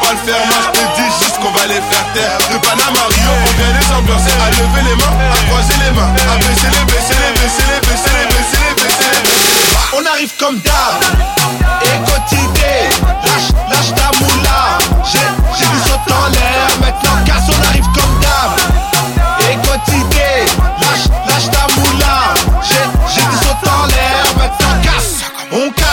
pas le faire, moi je te dis juste qu'on va les faire taire. De Panama Rio, on vient les ambiancer, à lever les mains, à croiser les mains, à baisser les, baisser les, baisser les, baisser les, baisser les, baisser les, baisser. Bah, on arrive comme d'hab, et lâche, lâche ta moula. J'ai, j'ai du saut en l'air, maintenant casse, on arrive comme d'hab, et lâche, lâche ta moula. J'ai, j'ai du saut en l'air, maintenant casse, on casse.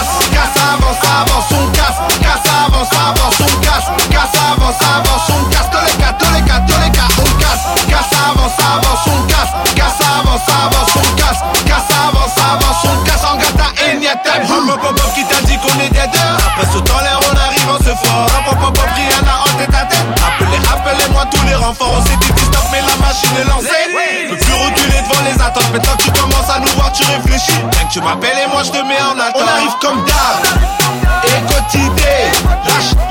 attente. Maintenant que tu commences à nous voir, tu réfléchis. Rien que tu m'appelles et moi je te mets en attente. On arrive comme d'hab. Et quotidien. Lâche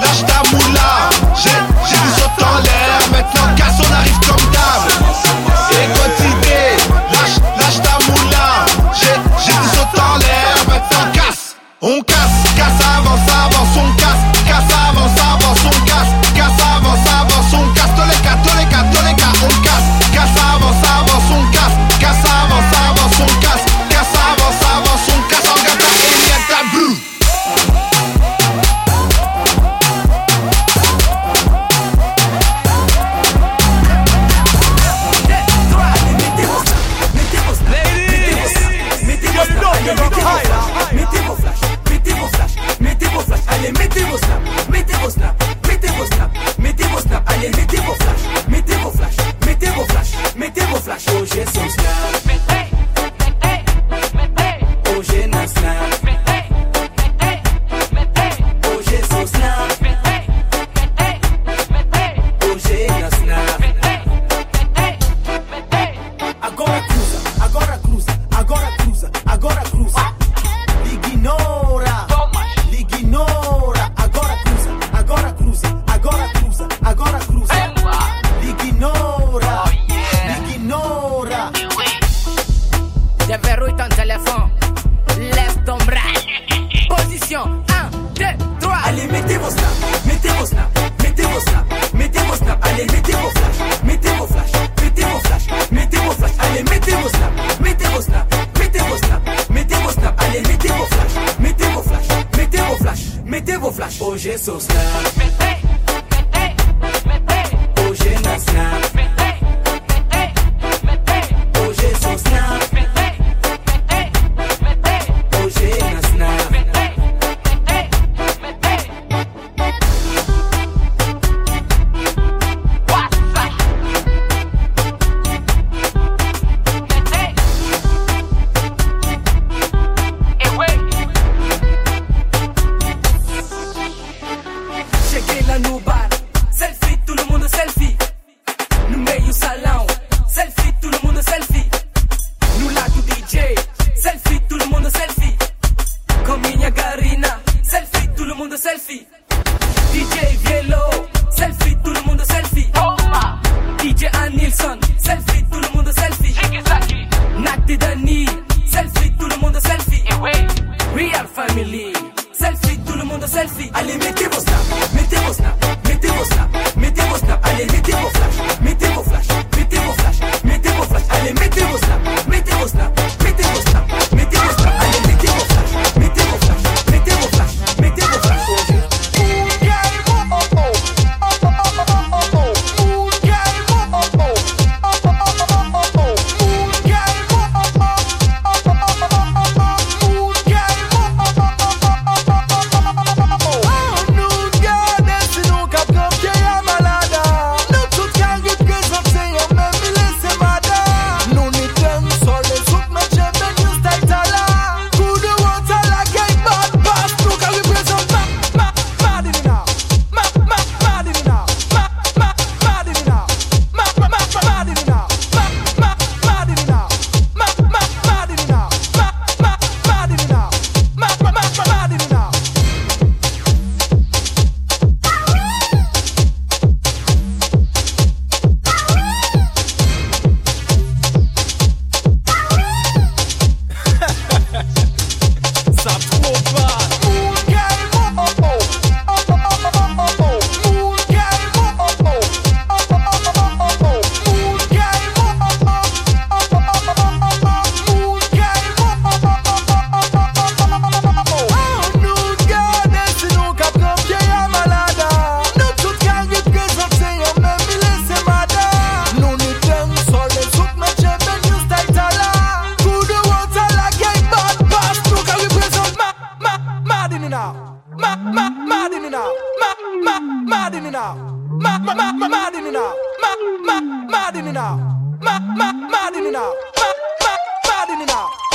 lose it. J. mad in me now. Mad, mad, mad, mad in me now. Mad, mad, mad in me now. Mad, mad, mad in me now. Mad, mad, mad in me now.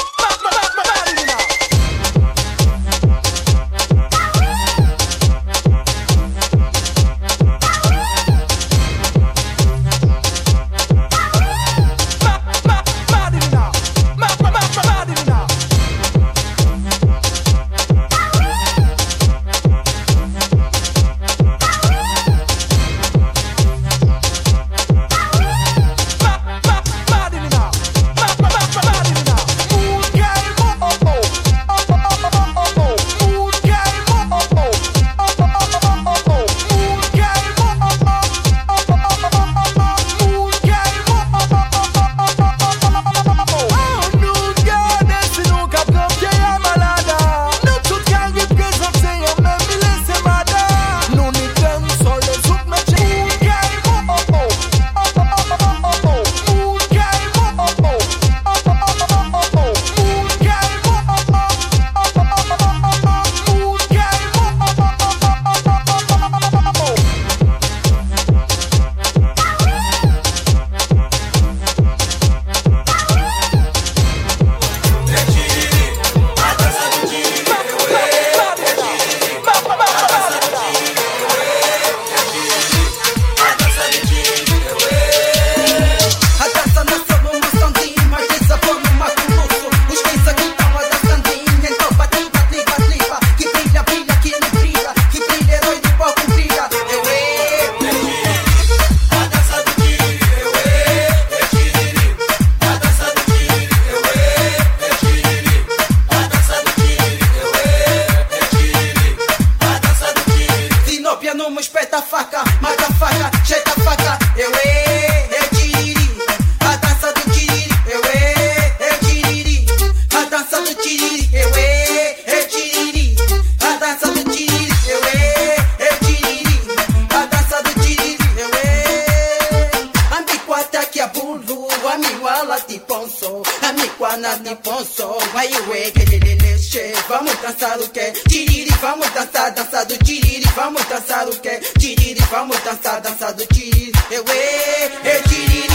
dança, dança do tiriri, eu e, eu tiriri.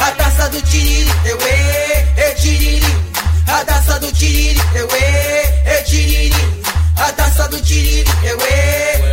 A dança do tiriri, eu e, eu tiriri. A dança do tiriri, eu e, eu tiriri. A dança do tiriri, eu e.